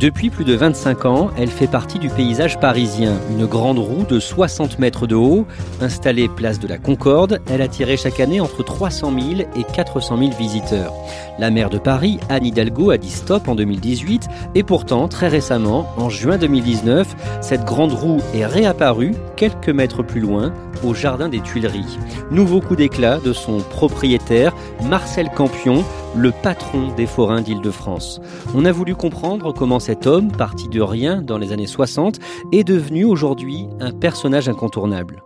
Depuis plus de 25 ans, elle fait partie du paysage parisien. Une grande roue de 60 mètres de haut, installée place de la Concorde, elle attirait chaque année entre 300 000 et 400 000 visiteurs. La maire de Paris, Anne Hidalgo, a dit stop en 2018 et pourtant, très récemment, en juin 2019, cette grande roue est réapparue quelques mètres plus loin, au Jardin des Tuileries. Nouveau coup d'éclat de son propriétaire, Marcel Campion, le patron des forains d'Île-de-France. On a voulu comprendre comment cet homme, parti de rien dans les années 60, est devenu aujourd'hui un personnage incontournable.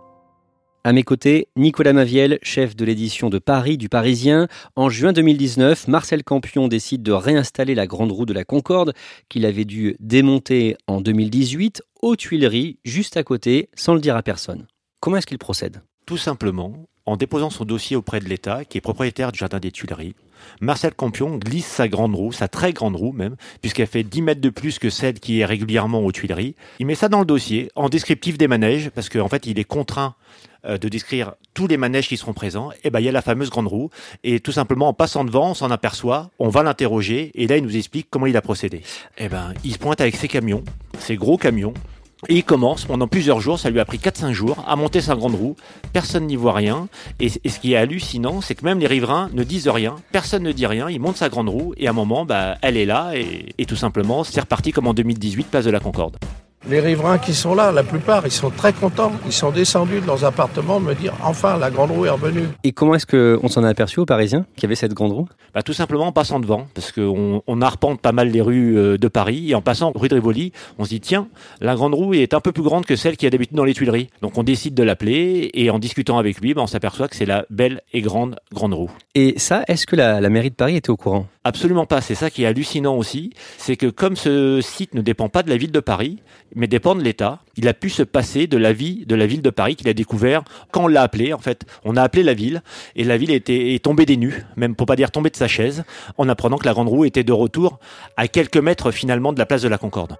À mes côtés, Nicolas Maviel, chef de l'édition de Paris du Parisien. En juin 2019, Marcel Campion décide de réinstaller la grande roue de la Concorde qu'il avait dû démonter en 2018 aux Tuileries, juste à côté, sans le dire à personne. Comment est-ce qu'il procède? Tout simplement en déposant son dossier auprès de l'État, qui est propriétaire du Jardin des Tuileries. Marcel Campion glisse sa grande roue, sa très grande roue même, puisqu'elle fait 10 mètres de plus que celle qui est régulièrement aux Tuileries. Il met ça dans le dossier, en descriptif des manèges, parce qu'en fait, il est contraint euh, de décrire tous les manèges qui seront présents, et ben il y a la fameuse grande roue et tout simplement en passant devant, on s'en aperçoit, on va l'interroger et là il nous explique comment il a procédé. Et ben il se pointe avec ses camions, ses gros camions. Et il commence pendant plusieurs jours, ça lui a pris 4-5 jours, à monter sa grande roue. Personne n'y voit rien. Et, ce qui est hallucinant, c'est que même les riverains ne disent rien. Personne ne dit rien. Il monte sa grande roue et à un moment, bah, elle est là. Et, et tout simplement, c'est reparti comme en 2018, place de la Concorde. Les riverains qui sont là, la plupart, ils sont très contents. Ils sont descendus de leurs appartements de me dire enfin la grande roue est revenue. Et comment est-ce qu'on s'en est aperçu aux Parisiens qu'il y avait cette grande roue? Bah, Tout simplement en passant devant, parce qu'on on arpente pas mal les rues euh, de Paris, et en passant rue de Rivoli, on se dit tiens, la grande roue est un peu plus grande que celle qui a d'habitude dans les Tuileries. Donc on décide de l'appeler, et en discutant avec lui, bah, on s'aperçoit que c'est la belle et grande grande roue. Et ça, est-ce que la, la mairie de Paris était au courant? Absolument pas. C'est ça qui est hallucinant aussi. C'est que comme ce site ne dépend pas de la ville de Paris, mais dépend de l'État, il a pu se passer de la vie de la ville de Paris qu'il a découvert quand on l'a appelé. En fait, on a appelé la ville et la ville était, est tombée des nues, même pour pas dire tombée de sa chaise, en apprenant que la grande roue était de retour à quelques mètres finalement de la place de la Concorde.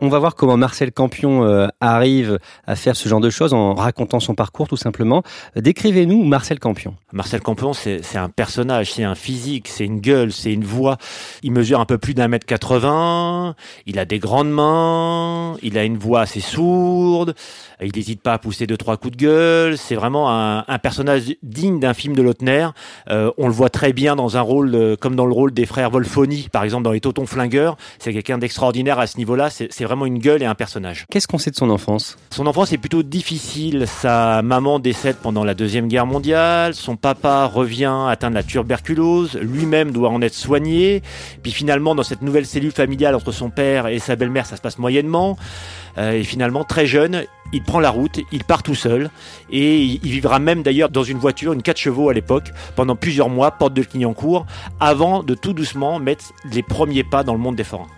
On va voir comment Marcel Campion euh, arrive à faire ce genre de choses en racontant son parcours tout simplement. Décrivez-nous Marcel Campion. Marcel Campion, c'est un personnage, c'est un physique, c'est une gueule, c'est une voix. Il mesure un peu plus d'un mètre 80, il a des grandes mains, il a une voix assez sourde, il n'hésite pas à pousser deux trois coups de gueule. C'est vraiment un, un personnage digne d'un film de Lautner. Euh, on le voit très bien dans un rôle euh, comme dans le rôle des frères Wolfoni, par exemple dans Les Totons Flingueurs. C'est quelqu'un d'extraordinaire à ce niveau-là. C'est vraiment une gueule et un personnage. Qu'est-ce qu'on sait de son enfance? Son enfance est plutôt difficile. Sa maman décède pendant la Deuxième Guerre mondiale. Son papa revient atteint de la tuberculose. Lui-même doit en être soigné. Puis finalement, dans cette nouvelle cellule familiale entre son père et sa belle-mère, ça se passe moyennement. Euh, et finalement, très jeune, il prend la route, il part tout seul. Et il il vivra même d'ailleurs dans une voiture, une 4 chevaux à l'époque, pendant plusieurs mois, porte de Clignancourt, avant de tout doucement mettre les premiers pas dans le monde des forains.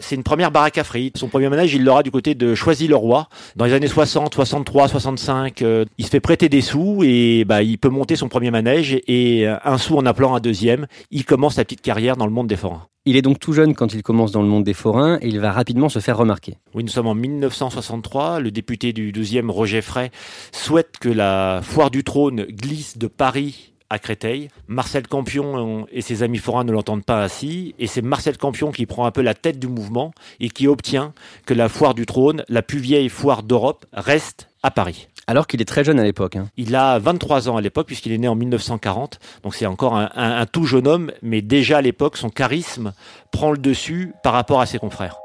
C'est une première baraque à frites. Son premier manège, il l'aura du côté de Choisy-le-Roi. Dans les années 60, 63, 65, euh, il se fait prêter des sous et bah, il peut monter son premier manège et euh, un sou en appelant un deuxième, il commence sa petite carrière dans le monde des forains. Il est donc tout jeune quand il commence dans le monde des forains et il va rapidement se faire remarquer. Oui, nous sommes en 1963. Le député du 12e, Roger Frey, souhaite que la foire du trône glisse de Paris à Créteil. Marcel Campion et ses amis forains ne l'entendent pas ainsi, et c'est Marcel Campion qui prend un peu la tête du mouvement et qui obtient que la foire du trône, la plus vieille foire d'Europe, reste à Paris. Alors qu'il est très jeune à l'époque. Hein. Il a 23 ans à l'époque, puisqu'il est né en 1940. Donc c'est encore un, un tout jeune homme, mais déjà à l'époque, son charisme prend le dessus par rapport à ses confrères.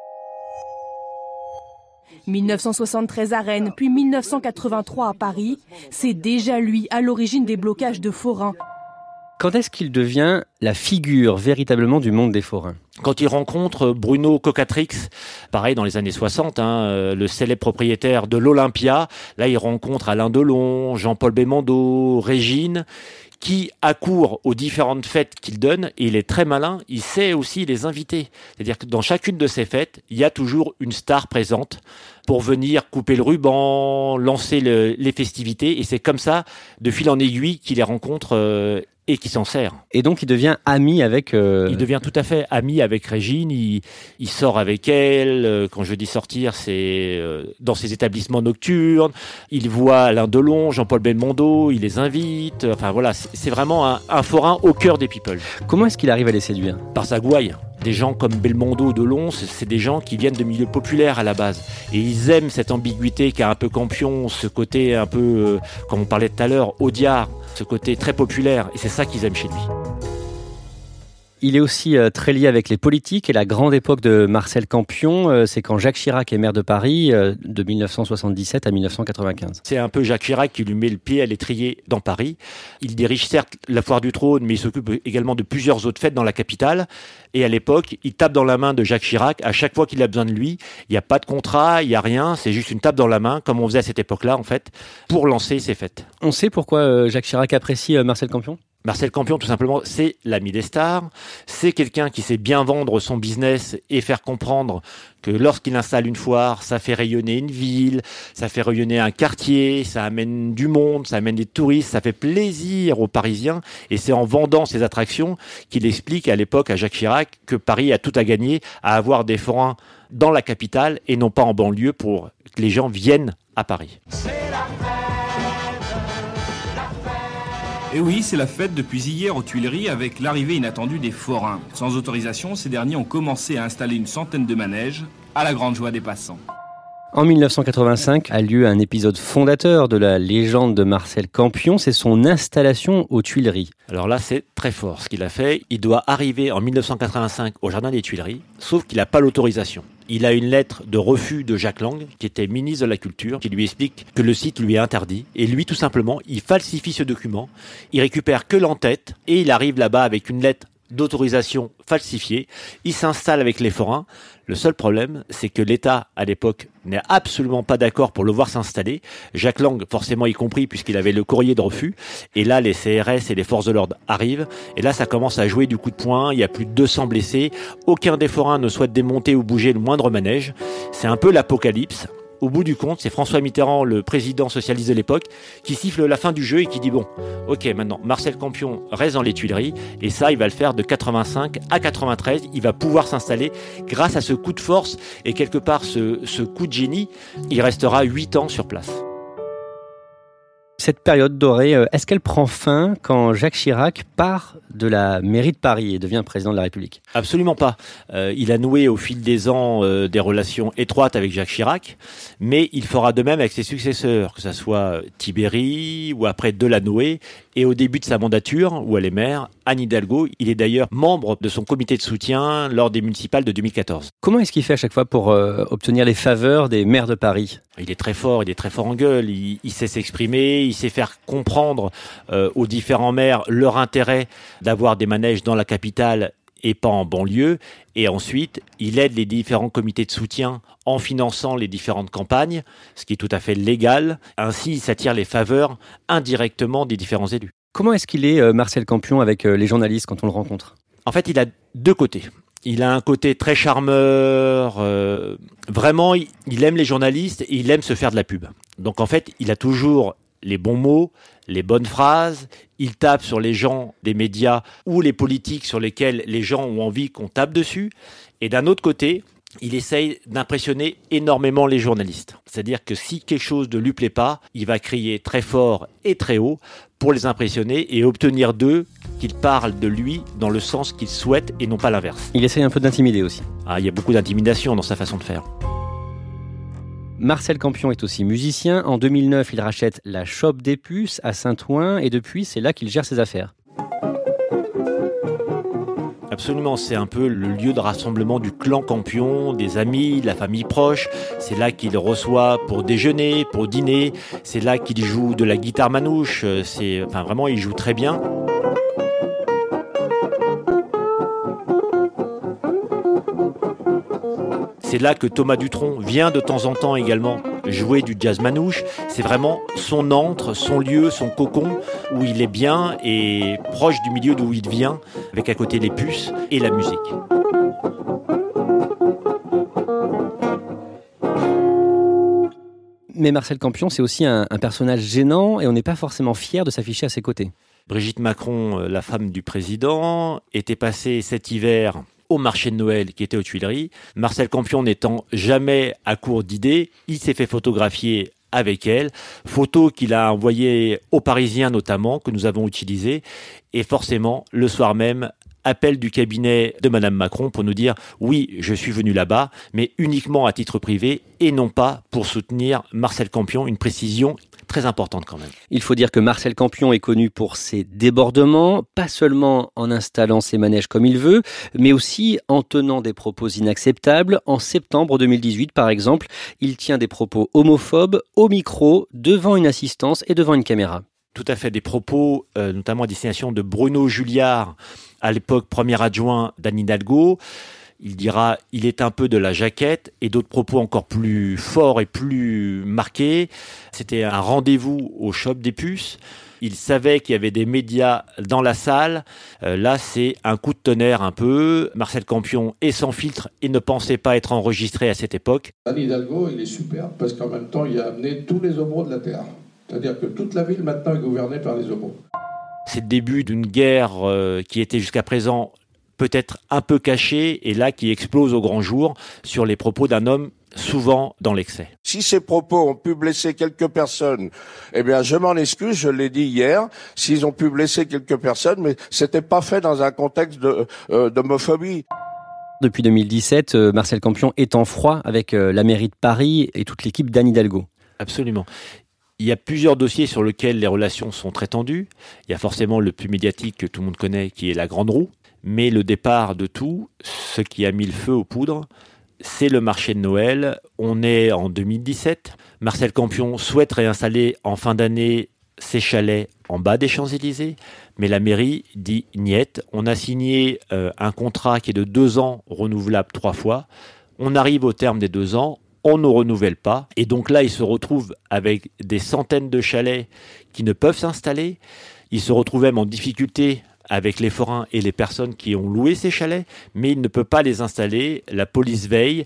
1973 à Rennes, puis 1983 à Paris, c'est déjà lui à l'origine des blocages de forains. Quand est-ce qu'il devient la figure véritablement du monde des forains? Quand il rencontre Bruno Cocatrix, pareil dans les années 60, hein, euh, le célèbre propriétaire de l'Olympia, là il rencontre Alain Delon, Jean-Paul Belmondo, Régine, qui accourt aux différentes fêtes qu'il donne, et il est très malin, il sait aussi les inviter. C'est-à-dire que dans chacune de ces fêtes, il y a toujours une star présente pour venir couper le ruban, lancer les festivités, et c'est comme ça, de fil en aiguille, qu'il les rencontre euh, et qui s'en sert. Et donc il devient ami avec... Euh, il devient tout à fait ami avec Régine, il, il sort avec elle, euh, quand je dis sortir, c'est euh, dans ses établissements nocturnes, il voit Alain Delon, Jean-Paul Belmondo, il les invite, enfin voilà, c'est vraiment un, un, forain au cœur des people. Comment est-ce qu'il arrive à les séduire? Par sa gouaille. Des gens comme Belmondo, Delon, c'est des gens qui viennent de milieux populaires à la base. Et ils aiment cette ambiguïté qu'a un peu Campion, ce côté un peu, comme on parlait tout à l'heure, Audiard, ce côté très populaire, et c'est ça qu'ils aiment chez lui. Il est aussi euh, très lié avec les politiques et la grande époque de Marcel Campion, euh, c'est quand Jacques Chirac est maire de Paris euh, de 1977 à 1995. C'est un peu Jacques Chirac qui lui met le pied à l'étrier dans Paris. Il dirige certes la foire du trône, mais il s'occupe également de plusieurs autres fêtes dans la capitale. Et à l'époque, il tape dans la main de Jacques Chirac à chaque fois qu'il a besoin de lui. Il n'y a pas de contrat, il n'y a rien, c'est juste une tape dans la main, comme on faisait à cette époque-là, en fait, pour lancer ces fêtes. On sait pourquoi Jacques Chirac apprécie Marcel Campion? Marcel Campion, tout simplement, c'est l'ami des stars. C'est quelqu'un qui sait bien vendre son business et faire comprendre que lorsqu'il installe une foire, ça fait rayonner une ville, ça fait rayonner un quartier, ça amène du monde, ça amène des touristes, ça fait plaisir aux Parisiens. Et c'est en vendant ces attractions qu'il explique à l'époque à Jacques Chirac que Paris a tout à gagner à avoir des forains dans la capitale et non pas en banlieue pour que les gens viennent à Paris. Et oui, c'est la fête depuis hier aux Tuileries avec l'arrivée inattendue des forains. Sans autorisation, ces derniers ont commencé à installer une centaine de manèges, à la grande joie des passants. En 1985 a lieu un épisode fondateur de la légende de Marcel Campion, c'est son installation aux Tuileries. Alors là, c'est très fort ce qu'il a fait. Il doit arriver en 1985 au Jardin des Tuileries, sauf qu'il n'a pas l'autorisation. Il a une lettre de refus de Jacques Lang, qui était ministre de la Culture, qui lui explique que le site lui est interdit. Et lui, tout simplement, il falsifie ce document, il récupère que l'entête, et il arrive là-bas avec une lettre d'autorisation falsifiée. Il s'installe avec les forains. Le seul problème, c'est que l'État, à l'époque, n'est absolument pas d'accord pour le voir s'installer. Jacques Lang, forcément y compris, puisqu'il avait le courrier de refus. Et là, les CRS et les forces de l'ordre arrivent. Et là, ça commence à jouer du coup de poing. Il y a plus de 200 blessés. Aucun des forains ne souhaite démonter ou bouger le moindre manège. C'est un peu l'apocalypse au bout du compte, c'est François Mitterrand, le président socialiste de l'époque, qui siffle la fin du jeu et qui dit bon, ok, maintenant Marcel Campion reste dans les Tuileries et ça, il va le faire de 85 à 93. Il va pouvoir s'installer grâce à ce coup de force et quelque part ce, coup de génie. Il restera 8 ans sur place. Cette période dorée, euh, est-ce qu'elle prend fin quand Jacques Chirac part de la mairie de Paris et devient président de la République? Absolument pas. Euh, il a noué au fil des ans euh, des relations étroites avec Jacques Chirac, mais il fera de même avec ses successeurs, que ce soit Tibéri ou après Delanoë, et au début de sa mandature, où elle est maire, Anne Hidalgo, il est d'ailleurs membre de son comité de soutien lors des municipales de 2014. Comment est-ce qu'il fait à chaque fois pour obtenir les faveurs des maires de Paris? Il est très fort, il est très fort en gueule, il, il sait s'exprimer, il sait faire comprendre euh, aux différents maires leur intérêt d'avoir des manèges dans la capitale et pas en banlieue. Et ensuite, il aide les différents comités de soutien en finançant les différentes campagnes, ce qui est tout à fait légal. Ainsi, il s'attire les faveurs indirectement des différents élus. Comment est-ce qu'il est, euh, Marcel Campion, avec euh, les journalistes quand on le rencontre? En fait, il a deux côtés. Il a un côté très charmeur. vraiment, il aime les journalistes et il aime se faire de la pub. Donc en fait, il a toujours les bons mots, les bonnes phrases, il tape sur les gens des médias ou les politiques sur lesquels les gens ont envie qu'on tape dessus. Et d'un autre côté, il essaye d'impressionner énormément les journalistes. C'est-à-dire que si quelque chose ne lui plaît pas, il va crier très fort et très haut pour les impressionner et obtenir d'eux qu'ils parlent de lui dans le sens qu'ils souhaitent et non pas l'inverse. Il essaye un peu d'intimider aussi. Ah, il y a beaucoup d'intimidation dans sa façon de faire. Marcel Campion est aussi musicien. En 2009, il rachète la Shop des Puces à Saint-Ouen et depuis, c'est là qu'il gère ses affaires. Absolument, c'est un peu le lieu de rassemblement du clan Campion, des amis, de la famille proche. C'est là qu'il reçoit pour déjeuner, pour dîner. C'est là qu'il joue de la guitare manouche. C'est, enfin, vraiment, il joue très bien. C'est là que Thomas Dutronc vient de temps en temps également jouer du jazz manouche. C'est vraiment son antre, son lieu, son cocon où il est bien et proche du milieu d'où il vient, avec à côté les puces et la musique. Mais Marcel Campion, c'est aussi un, un personnage gênant et on n'est pas forcément fier de s'afficher à ses côtés. Brigitte Macron, la femme du président, était passée cet hiver au marché de Noël qui était aux Tuileries. Marcel Campion n'étant jamais à court d'idées, il s'est fait photographier avec elle, photo qu'il a envoyée aux Parisiens notamment, que nous avons utilisée, et forcément, le soir même, appel du cabinet de Madame Macron pour nous dire oui, je suis venu là-bas, mais uniquement à titre privé et non pas pour soutenir Marcel Campion, une précision très importante quand même. Il faut dire que Marcel Campion est connu pour ses débordements, pas seulement en installant ses manèges comme il veut, mais aussi en tenant des propos inacceptables. En septembre 2018, par exemple, il tient des propos homophobes au micro, devant une assistance et devant une caméra. Tout à fait, des propos, euh, notamment à destination de Bruno Julliard, à l'époque premier adjoint d'Anne Hidalgo. Il dira il est un peu de la jaquette et d'autres propos encore plus forts et plus marqués. C'était un rendez-vous au shop des puces. Il savait qu'il y avait des médias dans la salle. Euh, là, c'est un coup de tonnerre un peu. Marcel Campion est sans filtre et ne pensait pas être enregistré à cette époque. Anne Hidalgo, il est super parce qu'en même temps, il a amené tous les homos de la Terre. C'est-à-dire que toute la ville maintenant est gouvernée par les homos. C'est le début d'une guerre euh, qui était jusqu'à présent peut-être un peu caché et là qui explose au grand jour sur les propos d'un homme souvent dans l'excès. Si ces propos ont pu blesser quelques personnes, eh bien, je m'en excuse, je l'ai dit hier, s'ils ont pu blesser quelques personnes, mais c'était pas fait dans un contexte de, euh, d'homophobie. Depuis 2017, euh, Marcel Campion est en froid avec la mairie de Paris et toute l'équipe d'Anne Hidalgo. Absolument. Il y a plusieurs dossiers sur lesquels les relations sont très tendues. Il y a forcément le plus médiatique que tout le monde connaît, qui est la Grande Roue. Mais le départ de tout, ce qui a mis le feu aux poudres, c'est le marché de Noël. On est en 2017. Marcel Campion souhaite réinstaller en fin d'année ses chalets en bas des Champs-Élysées, mais la mairie dit niet. On a signé euh, un contrat qui est de deux ans, renouvelable trois fois. On arrive au terme des deux ans, on ne renouvelle pas. Et donc là, il se retrouve avec des centaines de chalets qui ne peuvent s'installer. Il se retrouve même en difficulté avec les forains et les personnes qui ont loué ces chalets, mais il ne peut pas les installer. La police veille.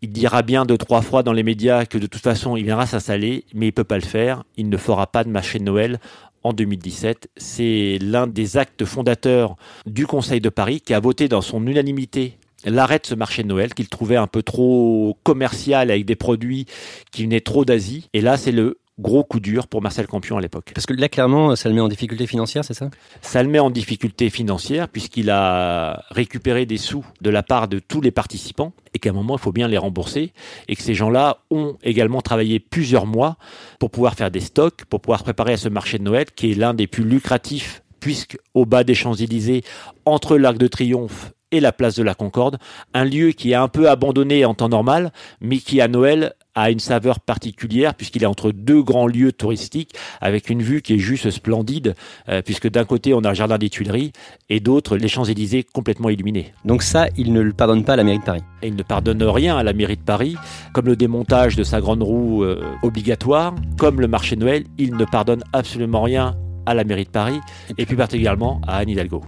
Il dira bien deux, trois fois dans les médias que de toute façon, il viendra s'installer, mais il peut pas le faire. Il ne fera pas de marché de Noël en 2017. C'est l'un des actes fondateurs du Conseil de Paris qui a voté dans son unanimité l'arrêt de ce marché de Noël qu'il trouvait un peu trop commercial avec des produits qui venaient trop d'Asie. Et là, c'est le gros coup dur pour Marcel Campion à l'époque. Parce que là, clairement, ça le met en difficulté financière, c'est ça? Ça le met en difficulté financière puisqu'il a récupéré des sous de la part de tous les participants et qu'à un moment, il faut bien les rembourser et que ces gens-là ont également travaillé plusieurs mois pour pouvoir faire des stocks, pour pouvoir préparer à ce marché de Noël qui est l'un des plus lucratifs puisque au bas des Champs-Élysées, entre l'Arc de Triomphe et la place de la Concorde, un lieu qui est un peu abandonné en temps normal, mais qui à Noël a une saveur particulière puisqu'il est entre deux grands lieux touristiques avec une vue qui est juste splendide euh, puisque d'un côté on a le jardin des Tuileries et d'autre les Champs-Élysées complètement illuminés. Donc ça, il ne le pardonne pas à la mairie de Paris. Et il ne pardonne rien à la mairie de Paris, comme le démontage de sa grande roue euh, obligatoire, comme le marché de Noël, il ne pardonne absolument rien à la mairie de Paris et plus particulièrement à Anne Hidalgo.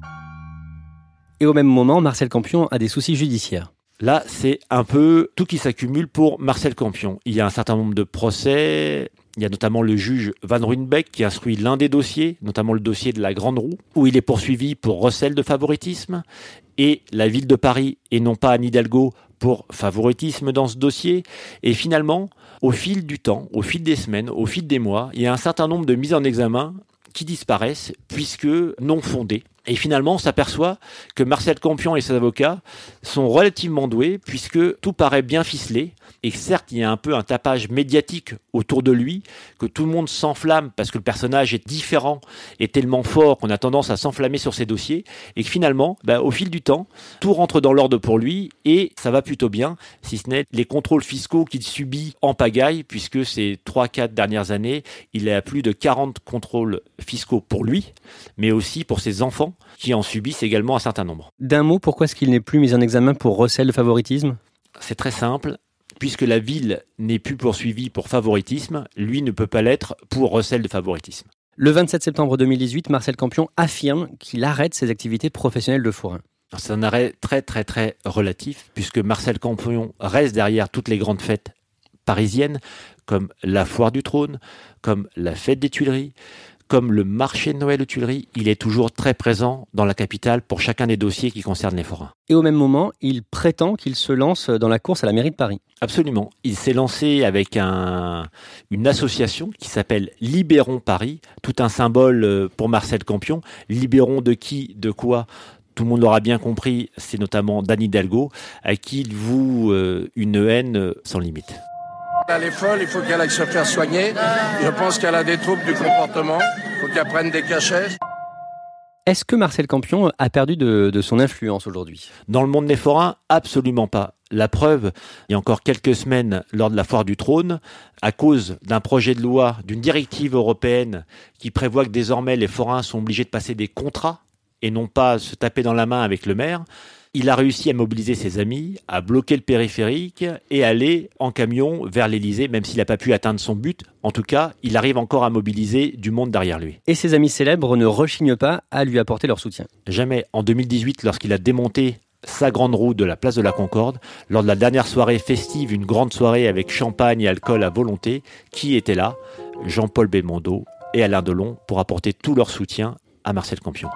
Et au même moment, Marcel Campion a des soucis judiciaires. Là, c'est un peu tout qui s'accumule pour Marcel Campion. Il y a un certain nombre de procès. Il y a notamment le juge Van Ruynbeck qui instruit l'un des dossiers, notamment le dossier de la Grande Roue, où il est poursuivi pour recel de favoritisme. Et la ville de Paris, et non pas Anne Hidalgo, pour favoritisme dans ce dossier. Et finalement, au fil du temps, au fil des semaines, au fil des mois, il y a un certain nombre de mises en examen qui disparaissent puisque non fondées. Et finalement, on s'aperçoit que Marcel Campion et ses avocats sont relativement doués puisque tout paraît bien ficelé. Et certes, il y a un peu un tapage médiatique autour de lui, que tout le monde s'enflamme parce que le personnage est différent et tellement fort qu'on a tendance à s'enflammer sur ses dossiers. Et que finalement, bah, au fil du temps, tout rentre dans l'ordre pour lui et ça va plutôt bien, si ce n'est les contrôles fiscaux qu'il subit en pagaille, puisque ces 3-4 dernières années, il a plus de 40 contrôles fiscaux pour lui, mais aussi pour ses enfants qui en subissent également un certain nombre. D'un mot, pourquoi est-ce qu'il n'est plus mis en examen pour recel de favoritisme? C'est très simple. Puisque la ville n'est plus poursuivie pour favoritisme, lui ne peut pas l'être pour recel de favoritisme. Le 27 septembre 2018, Marcel Campion affirme qu'il arrête ses activités professionnelles de forain. C'est un arrêt très très très relatif, puisque Marcel Campion reste derrière toutes les grandes fêtes parisiennes, comme la Foire du Trône, comme la Fête des Tuileries, comme le marché de Noël aux Tuileries, il est toujours très présent dans la capitale pour chacun des dossiers qui concernent les forains. Et au même moment, il prétend qu'il se lance dans la course à la mairie de Paris. Absolument. Il s'est lancé avec un, une association qui s'appelle Libérons Paris, tout un symbole euh, pour Marcel Campion. Libérons de qui, de quoi tout le monde l'aura bien compris, c'est notamment Danny Hidalgo, à qui il voue euh, une haine sans limite. Elle est folle, il faut qu'elle aille se faire soigner. Je pense qu'elle a des troubles du comportement. Il faut qu'elle prenne des cachets. Est-ce que Marcel Campion a perdu de, de son influence aujourd'hui? Dans le monde des forains, absolument pas. La preuve, il y a encore quelques semaines, lors de la foire du trône, à cause d'un projet de loi, d'une directive européenne qui prévoit que désormais les forains sont obligés de passer des contrats et non pas se taper dans la main avec le maire, il a réussi à mobiliser ses amis, à bloquer le périphérique et aller en camion vers l'Elysée, même s'il n'a pas pu atteindre son but. En tout cas, il arrive encore à mobiliser du monde derrière lui. Et ses amis célèbres ne rechignent pas à lui apporter leur soutien. Jamais. En 2018, lorsqu'il a démonté sa grande roue de la place de la Concorde, lors de la dernière soirée festive, une grande soirée avec champagne et alcool à volonté, qui était là? Jean-Paul Belmondo et Alain Delon pour apporter tout leur soutien à Marcel Campion.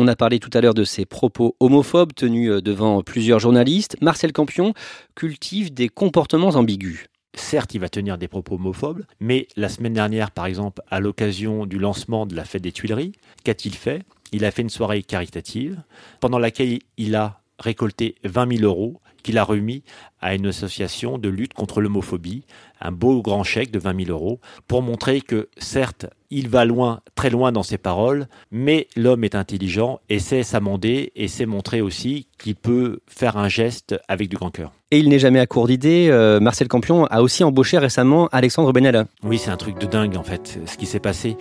On a parlé tout à l'heure de ses propos homophobes tenus euh, devant plusieurs journalistes. Marcel Campion cultive des comportements ambigus. Certes, il va tenir des propos homophobes, mais la semaine dernière, par exemple, à l'occasion du lancement de la fête des Tuileries, qu'a-t-il fait? Il a fait une soirée caritative pendant laquelle il a récolté 20 000 euros qu'il a remis à une association de lutte contre l'homophobie, un beau grand chèque de 20 000 euros, pour montrer que certes, il va loin, très loin dans ses paroles, mais l'homme est intelligent et sait s'amender et sait montrer aussi qu'il peut faire un geste avec du grand cœur. Et il n'est jamais à court d'idées. Euh, Marcel Campion a aussi embauché récemment Alexandre Benalla. Oui, c'est un truc de dingue en fait, ce qui s'est passé.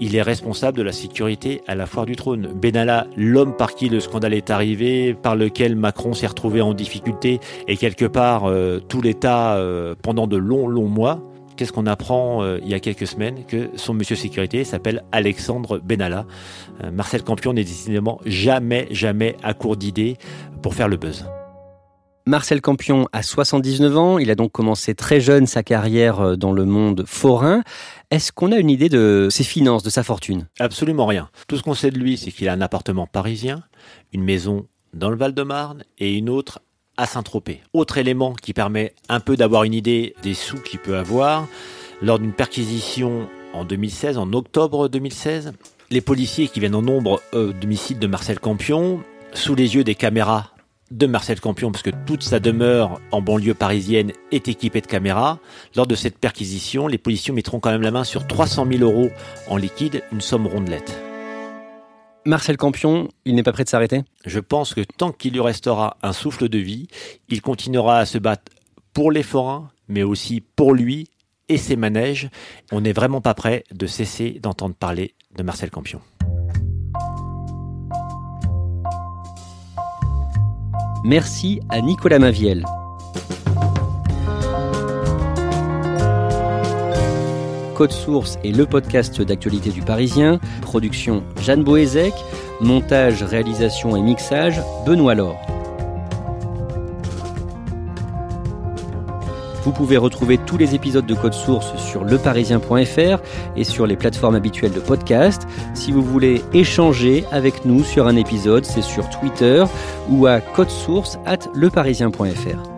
Il est responsable de la sécurité à la foire du trône. Benalla, l'homme par qui le scandale est arrivé, par lequel Macron s'est retrouvé en difficulté et quelque part euh, tout l'État euh, pendant de longs, longs mois, qu'est-ce qu'on apprend euh, il y a quelques semaines Que son monsieur sécurité s'appelle Alexandre Benalla. Marcel Campion n'est décidément jamais, jamais à court d'idées pour faire le buzz. Marcel Campion a 79 ans, il a donc commencé très jeune sa carrière euh, dans le monde forain. Est-ce qu'on a une idée de ses finances, de sa fortune? Absolument rien. Tout ce qu'on sait de lui, c'est qu'il a un appartement parisien, une maison dans le Val-de-Marne et une autre à Saint-Tropez. Autre élément qui permet un peu d'avoir une idée des sous qu'il peut avoir, lors d'une perquisition en 2016, en octobre 2016, les policiers qui viennent en nombre au domicile de Marcel Campion, sous les yeux des caméras de Marcel Campion, parce que toute sa demeure en banlieue parisienne est équipée de caméras. Lors de cette perquisition, les policiers mettront quand même la main sur 300 000 euros en liquide, une somme rondelette. Marcel Campion, il n'est pas prêt de s'arrêter? Je pense que tant qu'il lui restera un souffle de vie, il continuera à se battre pour les forains, mais aussi pour lui et ses manèges. On n'est vraiment pas prêt de cesser d'entendre parler de Marcel Campion. Merci à Nicolas Maviel. Code Source est le podcast d'actualité du Parisien. Production Jeanne Boézek. Montage, réalisation et mixage Benoît Laure. Vous pouvez retrouver tous les épisodes de Code Source sur leparisien.fr et sur les plateformes habituelles de podcast. Si vous voulez échanger avec nous sur un épisode, c'est sur Twitter ou à codesource at leparisien.fr.